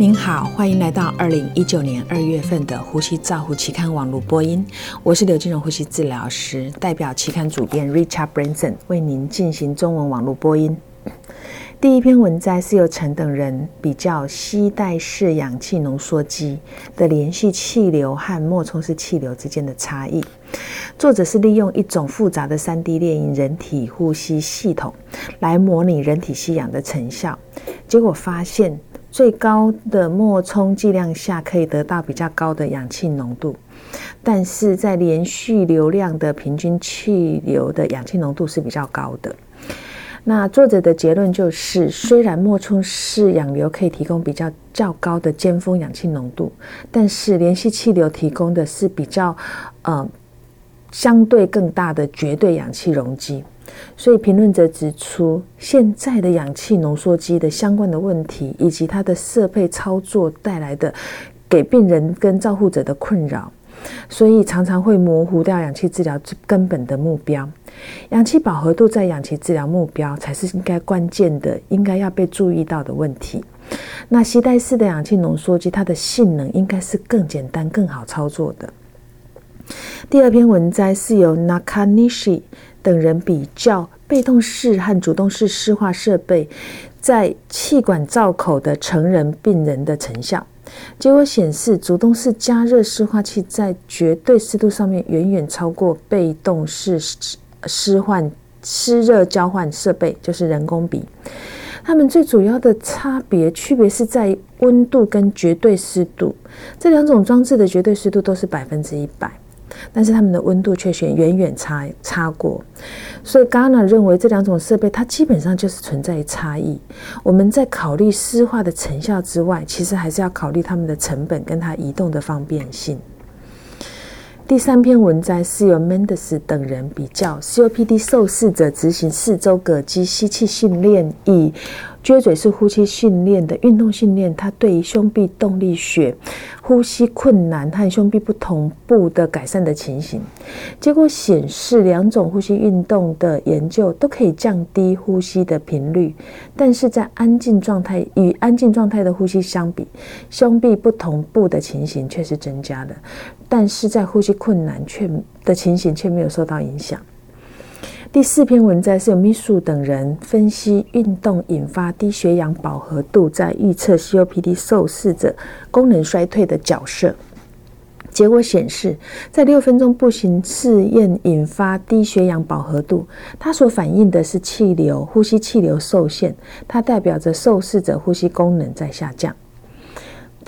您好，欢迎来到二零一九年二月份的《呼吸照护》期刊网络播音。我是刘金荣呼吸治疗师，代表期刊主编 Richard Branson 为您进行中文网络播音。第一篇文摘是由陈等人比较吸带式氧气浓缩机的连续气流和脉冲式气流之间的差异。作者是利用一种复杂的三 D 猎鹰人体呼吸系统来模拟人体吸氧的成效，结果发现。最高的脉冲剂量下可以得到比较高的氧气浓度，但是在连续流量的平均气流的氧气浓度是比较高的。那作者的结论就是，虽然脉冲式氧流可以提供比较较高的尖峰氧气浓度，但是连续气流提供的是比较呃相对更大的绝对氧气容积。所以，评论者指出，现在的氧气浓缩机的相关的问题，以及它的设备操作带来的给病人跟照护者的困扰，所以常常会模糊掉氧气治疗最根本的目标。氧气饱和度在氧气治疗目标才是应该关键的，应该要被注意到的问题。那携带式的氧气浓缩机，它的性能应该是更简单、更好操作的。第二篇文摘是由 Nakanishi。等人比较被动式和主动式湿化设备在气管造口的成人病人的成效，结果显示，主动式加热湿化器在绝对湿度上面远远超过被动式湿湿换湿热交换设备，就是人工鼻。它们最主要的差别区别是在温度跟绝对湿度，这两种装置的绝对湿度都是百分之一百。但是它们的温度却远远远差差过，所以 g a n a 认为这两种设备它基本上就是存在差异。我们在考虑湿化的成效之外，其实还是要考虑它们的成本跟它移动的方便性。第三篇文章是由 Mendes 等人比较 COPD 受试者执行四周膈肌吸气训练以。撅嘴式呼吸训练的运动训练，它对于胸壁动力学、呼吸困难和胸壁不同步的改善的情形，结果显示两种呼吸运动的研究都可以降低呼吸的频率，但是在安静状态与安静状态的呼吸相比，胸壁不同步的情形却是增加的，但是在呼吸困难却的情形却没有受到影响。第四篇文摘是由秘书等人分析运动引发低血氧饱和度在预测 COPD 受试者功能衰退的角色。结果显示，在六分钟步行试验引发低血氧饱和度，它所反映的是气流呼吸气流受限，它代表着受试者呼吸功能在下降。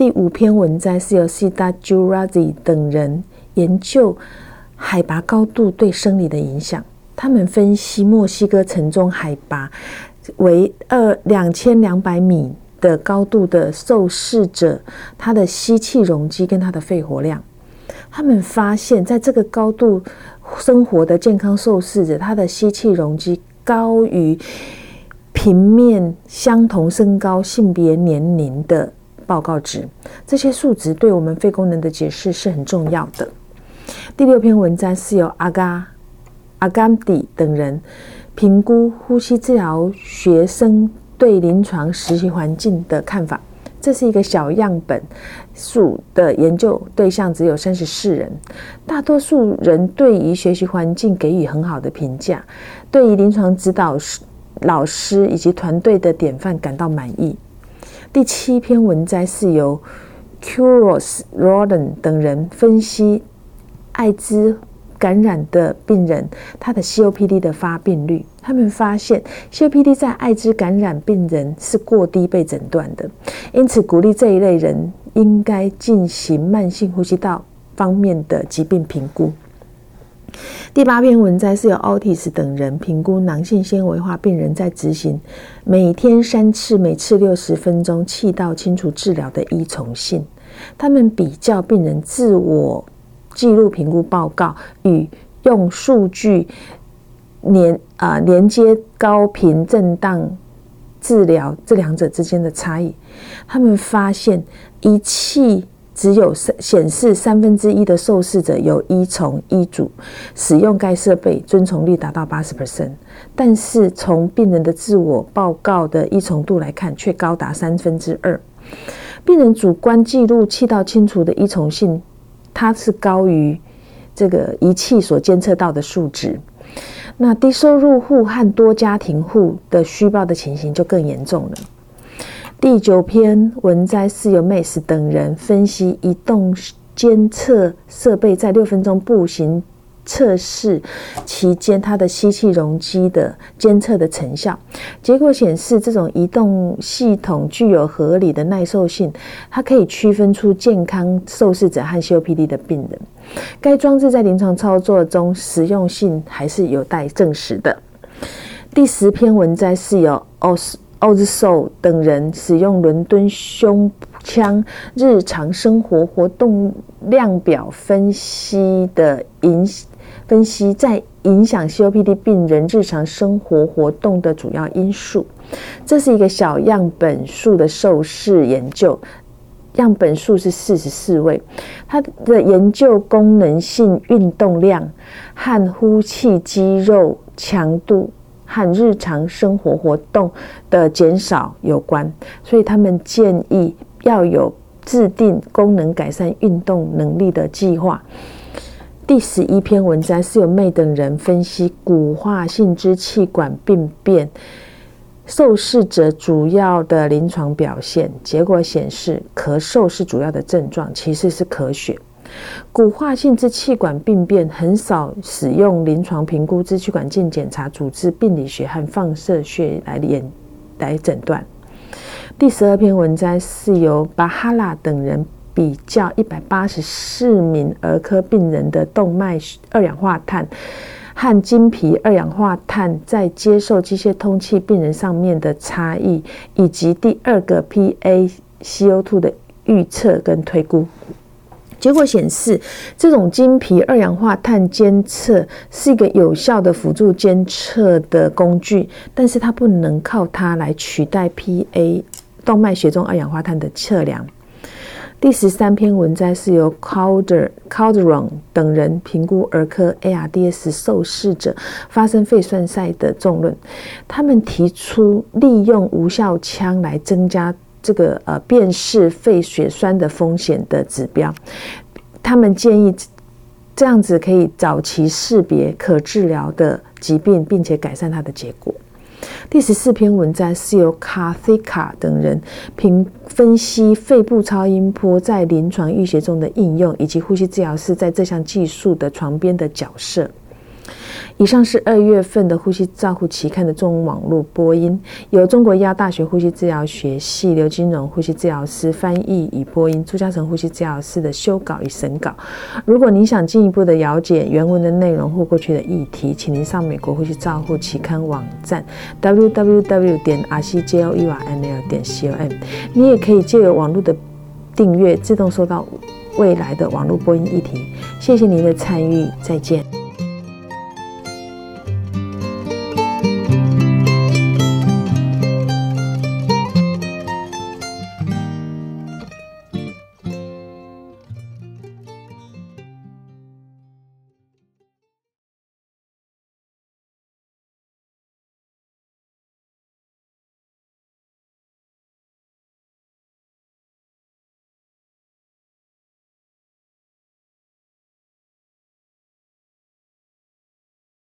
第五篇文摘是由 Sida Jurazi 等人研究海拔高度对生理的影响。他们分析墨西哥城中海拔为二两千两百米的高度的受试者，他的吸气容积跟他的肺活量。他们发现，在这个高度生活的健康受试者，他的吸气容积高于平面相同身高、性别、年龄的报告值。这些数值对我们肺功能的解释是很重要的。第六篇文章是由阿嘎。阿甘迪等人评估呼吸治疗学生对临床实习环境的看法。这是一个小样本数的研究对象，只有三十四人。大多数人对于学习环境给予很好的评价，对于临床指导师老师以及团队的典范感到满意。第七篇文摘是由 Curos Roden 等人分析艾滋。感染的病人，他的 COPD 的发病率，他们发现 COPD 在艾滋感染病人是过低被诊断的，因此鼓励这一类人应该进行慢性呼吸道方面的疾病评估。第八篇文摘是由 Otis 等人评估囊性纤维化病人在执行每天三次、每次六十分钟气道清除治疗的依从性，他们比较病人自我。记录评估报告与用数据连啊连接高频震荡治疗这两者之间的差异，他们发现仪器只有显示三分之一的受试者有依从医嘱使用该设备，遵从率达到八十 percent，但是从病人的自我报告的依从度来看，却高达三分之二。病人主观记录气道清除的依从性，它是高于这个仪器所监测到的数值。那低收入户和多家庭户的虚报的情形就更严重了。第九篇文摘是由 Mace 等人分析移动监测设备在六分钟步行。测试期间，它的吸气容积的监测的成效结果显示，这种移动系统具有合理的耐受性，它可以区分出健康受试者和 COPD 的病人。该装置在临床操作中实用性还是有待证实的。第十篇文摘是由 Os Ozo 等人使用伦敦胸腔日常生活活动量表分析的影。分析在影响 COPD 病人日常生活活动的主要因素。这是一个小样本数的受试研究，样本数是四十四位。它的研究功能性运动量和呼气肌肉强度和日常生活活动的减少有关，所以他们建议要有制定功能改善运动能力的计划。第十一篇文章是由妹等人分析骨化性支气管病变受试者主要的临床表现，结果显示咳嗽是主要的症状，其次是咳血。骨化性支气管病变很少使用临床评估支气管镜检查、组织病理学和放射学来演来诊断。第十二篇文章是由巴哈拉等人。比较一百八十四名儿科病人的动脉二氧化碳和经皮二氧化碳在接受机械通气病人上面的差异，以及第二个 PaCO2 的预测跟推估。结果显示，这种经皮二氧化碳监测是一个有效的辅助监测的工具，但是它不能靠它来取代 Pa 动脉血中二氧化碳的测量。第十三篇文摘是由 Calder Calderon 等人评估儿科 ARDS 受试者发生肺栓塞的重论。他们提出利用无效腔来增加这个呃辨识肺血栓的风险的指标。他们建议这样子可以早期识别可治疗的疾病，并且改善它的结果。第十四篇文章是由卡菲卡等人评分析肺部超音波在临床医学中的应用，以及呼吸治疗师在这项技术的床边的角色。以上是二月份的《呼吸照护期刊》的中文网络播音，由中国医药大学呼吸治疗学系刘金荣呼吸治疗师翻译与播音，朱嘉诚呼吸治疗师的修稿与审稿。如果您想进一步的了解原文的内容或过去的议题，请您上美国呼吸照护期刊网站 www 点 r c j o e r n l 点 c o m。你也可以借由网络的订阅，自动收到未来的网络播音议题。谢谢您的参与，再见。